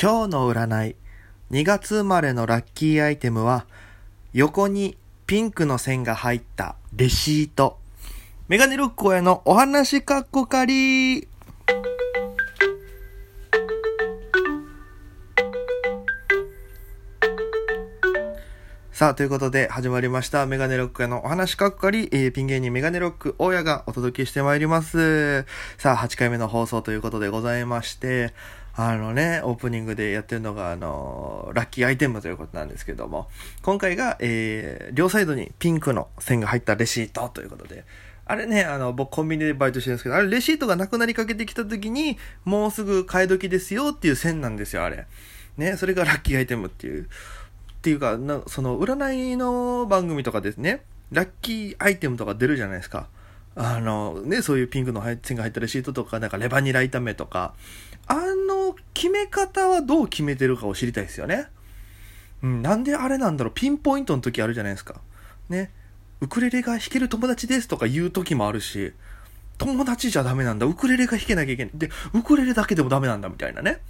今日の占い2月生まれのラッキーアイテムは横にピンクの線が入ったレシートメガネロック親のお話かっこかりさあ、ということで始まりました。メガネロックへのお話かっこかり、えー、ピン芸人メガネロック大家がお届けしてまいります。さあ、8回目の放送ということでございまして、あのね、オープニングでやってるのが、あの、ラッキーアイテムということなんですけども、今回が、えー、両サイドにピンクの線が入ったレシートということで、あれね、あの、僕コンビニでバイトしてるんですけど、あれレシートがなくなりかけてきた時に、もうすぐ買い時ですよっていう線なんですよ、あれ。ね、それがラッキーアイテムっていう。っていうか、なその占いの番組とかですね、ラッキーアイテムとか出るじゃないですか。あの、ね、そういうピンクの線が入ったレシートとか、なんかレバニラ炒めとか、あの決め方はどう決めてるかを知りたいですよね。うん、なんであれなんだろう、ピンポイントの時あるじゃないですか。ね、ウクレレが弾ける友達ですとか言う時もあるし、友達じゃダメなんだ、ウクレレが弾けなきゃいけない。で、ウクレレだけでもダメなんだみたいなね。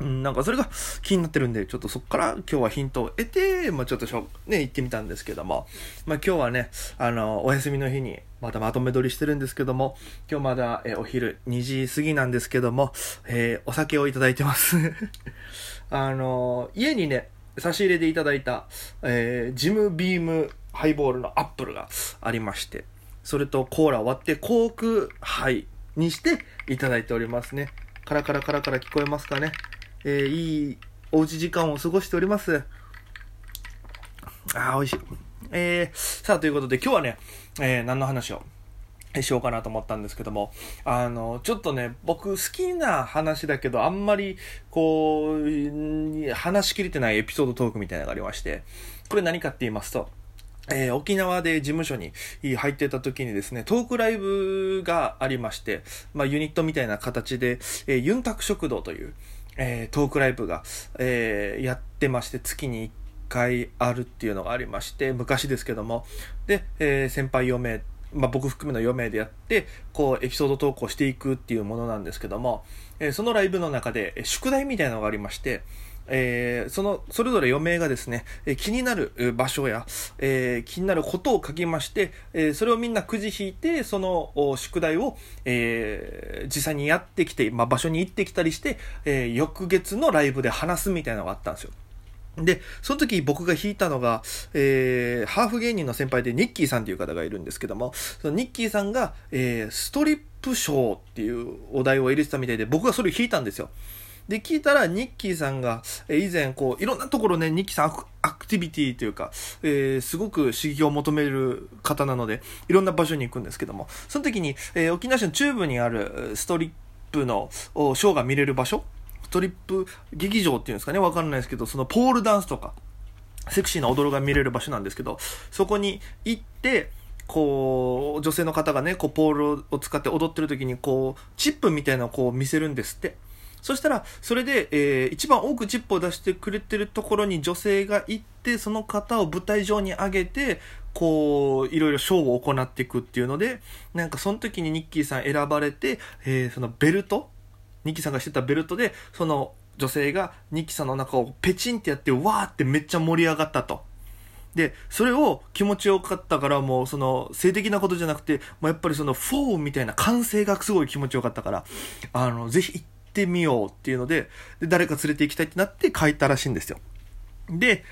うん、なんかそれが気になってるんで、ちょっとそこから今日はヒントを得て、まあちょっとしょ、ね、行ってみたんですけども、まあ今日はね、あの、お休みの日に、またまとめ撮りしてるんですけども、今日まだ、えお昼2時過ぎなんですけども、えー、お酒をいただいてます。あの、家にね、差し入れでいただいた、えー、ジムビームハイボールのアップルがありまして、それとコーラを割ってコークハイにしていただいておりますね。カラカラカラカラ聞こえますかね。えー、いいおうち時間を過ごしております。あー、美味しい。えー、さあ、ということで今日はね、えー、何の話をしようかなと思ったんですけども、あの、ちょっとね、僕好きな話だけど、あんまり、こう、話しきれてないエピソードトークみたいなのがありまして、これ何かって言いますと、えー、沖縄で事務所に入ってた時にですね、トークライブがありまして、まあユニットみたいな形で、えー、ユンタク食堂という、えー、トークライブが、えー、やってまして、月に1回あるっていうのがありまして、昔ですけども、で、えー、先輩4名、まあ、僕含めの4名でやって、こう、エピソード投稿していくっていうものなんですけども、え、そのライブの中で、宿題みたいなのがありまして、えー、その、それぞれ4名がですね、えー、気になる場所や、えー、気になることを書きまして、えそれをみんなくじ引いて、その宿題を、え実際にやってきて、まあ、場所に行ってきたりして、え翌月のライブで話すみたいなのがあったんですよ。で、その時僕が弾いたのが、えー、ハーフ芸人の先輩でニッキーさんという方がいるんですけども、そのニッキーさんが、えー、ストリップショーっていうお題を入れてたみたいで、僕がそれを弾いたんですよ。で、聞いたら、ニッキーさんが、え以前、こう、いろんなところね、ニッキーさんアクティビティというか、えー、すごく刺激を求める方なので、いろんな場所に行くんですけども、その時に、えー、沖縄市の中部にあるストリップのショーが見れる場所、ストリップ劇場っていうんですかね、わかんないですけど、そのポールダンスとか、セクシーな踊るが見れる場所なんですけど、そこに行って、こう、女性の方がね、こう、ポールを使って踊ってる時に、こう、チップみたいなのをこう見せるんですって。そしたら、それで、えー、一番多くチップを出してくれてるところに女性が行って、その方を舞台上に上げて、こう、いろいろショーを行っていくっていうので、なんかその時にニッキーさん選ばれて、えー、そのベルト、ニッキーさんがしてたベルトで、その女性がニッキーさんの中をペチンってやって、わーってめっちゃ盛り上がったと。で、それを気持ちよかったからもうその性的なことじゃなくて、もうやっぱりそのフォーみたいな歓声がすごい気持ちよかったから、あの、ぜひ行ってみようっていうので、で、誰か連れて行きたいってなって書いたらしいんですよ。で、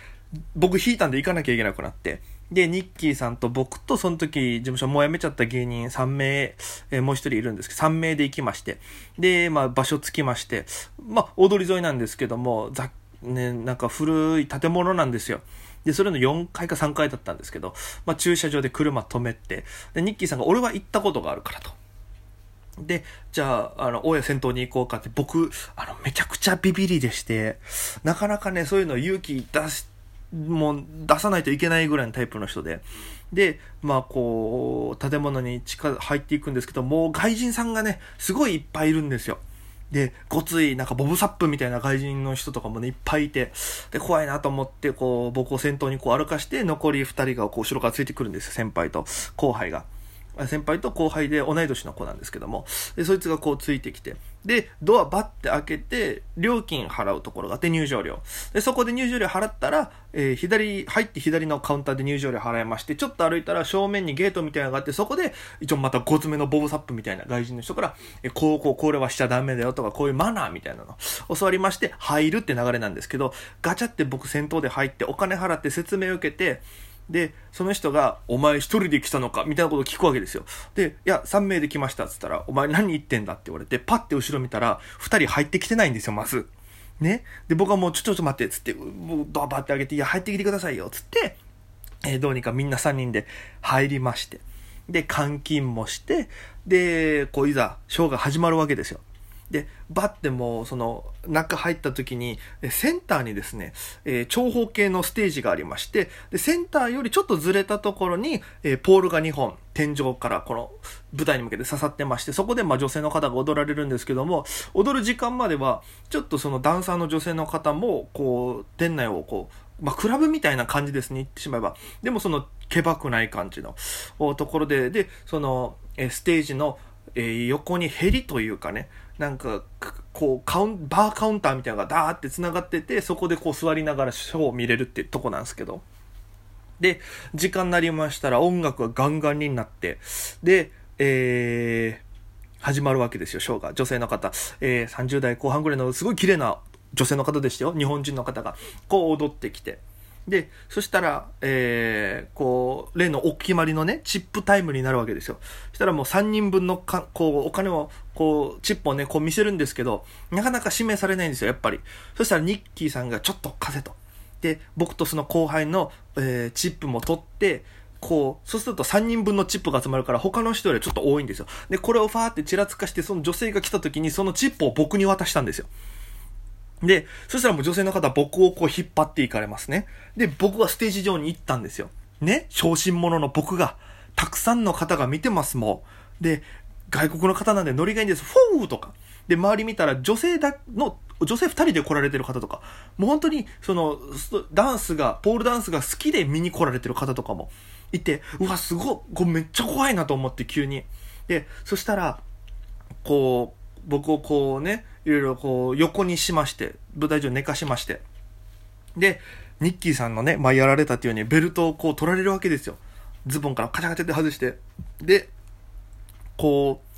僕弾いたんで行かなきゃいけなくなって、で、ニッキーさんと僕とその時事務所もう辞めちゃった芸人3名、えー、もう一人いるんですけど、3名で行きまして、で、まあ場所着きまして、まあ踊り沿いなんですけども、ざね、なんか古い建物なんですよ。で、それの4階か3階だったんですけど、まあ駐車場で車止めて、で、ニッキーさんが俺は行ったことがあるからと。で、じゃあ、あの、大家先頭に行こうかって、僕、あの、めちゃくちゃビビりでして、なかなかね、そういうの勇気出し、もう出さないといけないぐらいのタイプの人で。で、まあこう、建物に近入っていくんですけど、もう外人さんがね、すごいいっぱいいるんですよ。で、ごつい、なんかボブサップみたいな外人の人とかもね、いっぱいいて、で、怖いなと思って、こう、僕を先頭にこう歩かして、残り二人がこう後ろからついてくるんですよ、先輩と後輩が。先輩と後輩で同い年の子なんですけども、でそいつがこうついてきて、で、ドアバッて開けて、料金払うところがあって、入場料。で、そこで入場料払ったら、えー、左、入って左のカウンターで入場料払いまして、ちょっと歩いたら正面にゲートみたいなのがあって、そこで、一応また5つ目のボブサップみたいな外人の人から、えー、こう、こう、これはしちゃダメだよとか、こういうマナーみたいなの教わりまして、入るって流れなんですけど、ガチャって僕先頭で入って、お金払って説明を受けて、で、その人が、お前一人で来たのかみたいなことを聞くわけですよ。で、いや、3名で来ましたっつったら、お前何言ってんだって言われて、パッて後ろ見たら、2人入ってきてないんですよ、まず。ね。で、僕はもう、ちょ、ちょっと待って、つって、もうドアバってあげて、いや、入ってきてくださいよ、つって、えー、どうにかみんな3人で入りまして。で、監禁もして、で、こう、いざ、ショーが始まるわけですよ。で、バッてもう、その、中入った時に、センターにですね、えー、長方形のステージがありまして、で、センターよりちょっとずれたところに、えー、ポールが2本、天井からこの舞台に向けて刺さってまして、そこでまあ女性の方が踊られるんですけども、踊る時間までは、ちょっとそのダンサーの女性の方も、こう、店内をこう、まあ、クラブみたいな感じですね、言ってしまえば。でもその、けばくない感じのところで、で、その、えステージの、えー、横にヘリというかね、なんか、こう、カウン、バーカウンターみたいなのがダーって繋がってて、そこでこう座りながらショーを見れるっていうとこなんですけど。で、時間になりましたら音楽がガンガンになって、で、えー、始まるわけですよ、ショーが。女性の方。えー、30代後半ぐらいのすごい綺麗な女性の方でしたよ。日本人の方が。こう踊ってきて。で、そしたら、えー、こう、例のお決まりのね、チップタイムになるわけですよ。そしたらもう3人分のか、こう、お金を、こう、チップをね、こう見せるんですけど、なかなか指名されないんですよ、やっぱり。そしたらニッキーさんがちょっと貸せと。で、僕とその後輩の、えー、チップも取って、こう、そうすると3人分のチップが集まるから他の人よりちょっと多いんですよ。で、これをファーってちらつかして、その女性が来た時にそのチップを僕に渡したんですよ。で、そしたらもう女性の方僕をこう引っ張っていかれますね。で、僕はステージ上に行ったんですよ。ね、小心者の僕が、たくさんの方が見てますもん。で、外国の方なんでノリがいいんです。フォーとか。で、周り見たら女性だの、女性二人で来られてる方とか、もう本当に、その、ダンスが、ポールダンスが好きで見に来られてる方とかもいて、うわ、すごい、めっちゃ怖いなと思って急に。で、そしたら、こう、僕をこうね、いろいろこう横にしまして、舞台上寝かしまして。で、ニッキーさんのね、まあ、やられたっていうようにベルトをこう取られるわけですよ。ズボンからカチャカチャって外して。で、こう、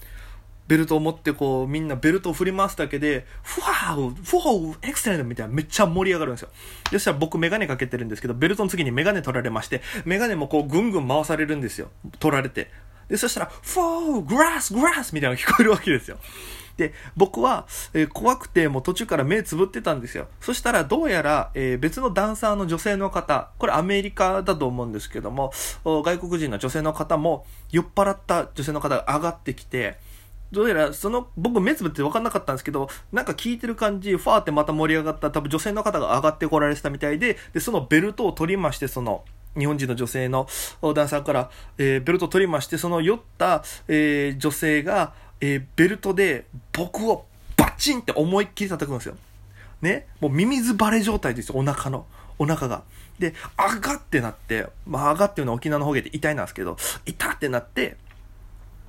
ベルトを持ってこう、みんなベルトを振り回すだけで、フワーフォーエクセレントみたいなめっちゃ盛り上がるんですよ。そしたら僕メガネかけてるんですけど、ベルトの次にメガネ取られまして、メガネもこうぐんぐん回されるんですよ。取られて。で、そしたら、フォーグラスグラスみたいなのが聞こえるわけですよ。で、僕は、えー、怖くてもう途中から目つぶってたんですよ。そしたらどうやら、えー、別のダンサーの女性の方、これアメリカだと思うんですけども、外国人の女性の方も酔っ払った女性の方が上がってきて、どうやら、その、僕目つぶって分かんなかったんですけど、なんか聞いてる感じ、ファーってまた盛り上がった多分女性の方が上がってこられてたみたいで、で、そのベルトを取りまして、その、日本人の女性のダンサーから、えー、ベルトを取りまして、その酔った、えー、女性が、えー、ベルトで僕をバチンって思いっきり叩くんですよ。ね？もうミミズバレ状態ですよ、お腹の。お腹が。で、あがってなって、まあ、あがっていうのは沖縄の方言で痛いなんですけど、痛ってなって、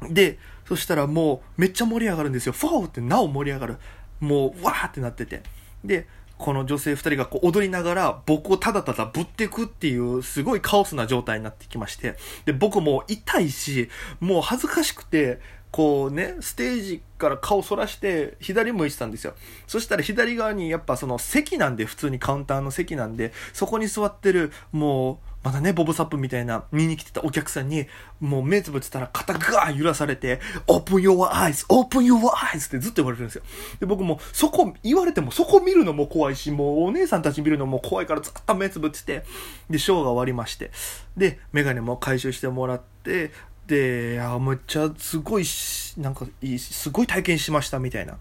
で、そしたらもうめっちゃ盛り上がるんですよ。フォーってなお盛り上がる。もう、わーってなってて。で、この女性二人がこう踊りながら僕をただただぶってくっていうすごいカオスな状態になってきまして、で、僕も痛いし、もう恥ずかしくて、こうね、ステージから顔そらして左向いてたんですよ。そしたら左側にやっぱその席なんで、普通にカウンターの席なんで、そこに座ってる、もう、まだね、ボブサップみたいな見に来てたお客さんに、もう目つぶってたら肩ガー揺らされて、open your eyes, open your eyes ってずっと言われるんですよ。で、僕もそこ、言われてもそこ見るのも怖いし、もうお姉さんたち見るのも怖いからずっと目つぶってて、で、ショーが終わりまして、で、メガネも回収してもらって、で、あ、めっちゃすごいしなんかいい、すごい体験しましたみたいな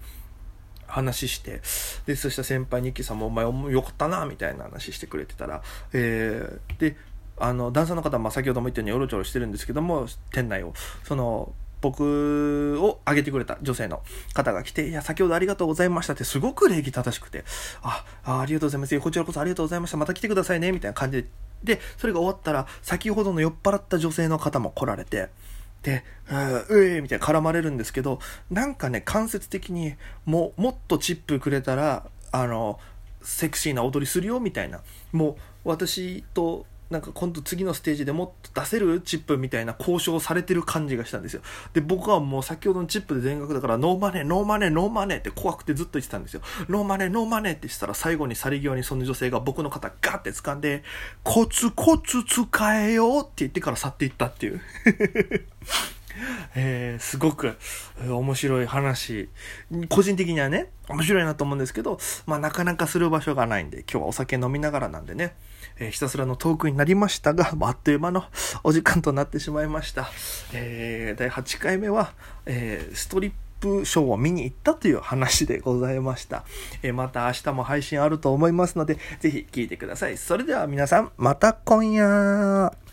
話して、で、そした先輩ニッキーさんもお前よかったな、みたいな話してくれてたら、えー、で、あの、ダンサーの方は、まあ、先ほども言ったようによろちょろしてるんですけども、店内を、その、僕を挙げてくれた女性の方が来て、いや、先ほどありがとうございましたってすごく礼儀正しくて、あ、あありがとうございます。こちらこそありがとうございました。また来てくださいね。みたいな感じでで、それが終わったら、先ほどの酔っ払った女性の方も来られて、で、うえーみたいな絡まれるんですけど、なんかね、間接的に、もう、もっとチップくれたら、あの、セクシーな踊りするよみたいな。もう、私となんか今度次のステージでもっと出せるチップみたいな交渉されてる感じがしたんですよ。で、僕はもう先ほどのチップで全額だから no money、no money、no moneyって怖くてずっと言ってたんですよ。 no money、no moneyってしたら最後に去り際にその女性が僕の肩ガーって掴んで、コツコツ使えよって言ってから去っていったっていう。えー、すごく、面白い話。個人的にはね、面白いなと思うんですけど、まあなかなかする場所がないんで、今日はお酒飲みながらなんでね、えー、ひたすらのトークになりましたが、あっという間のお時間となってしまいました。えー、第8回目は、えー、ストリップショーを見に行ったという話でございました。え、また明日も配信あると思いますので、ぜひ聞いてください。それでは皆さん、また今夜。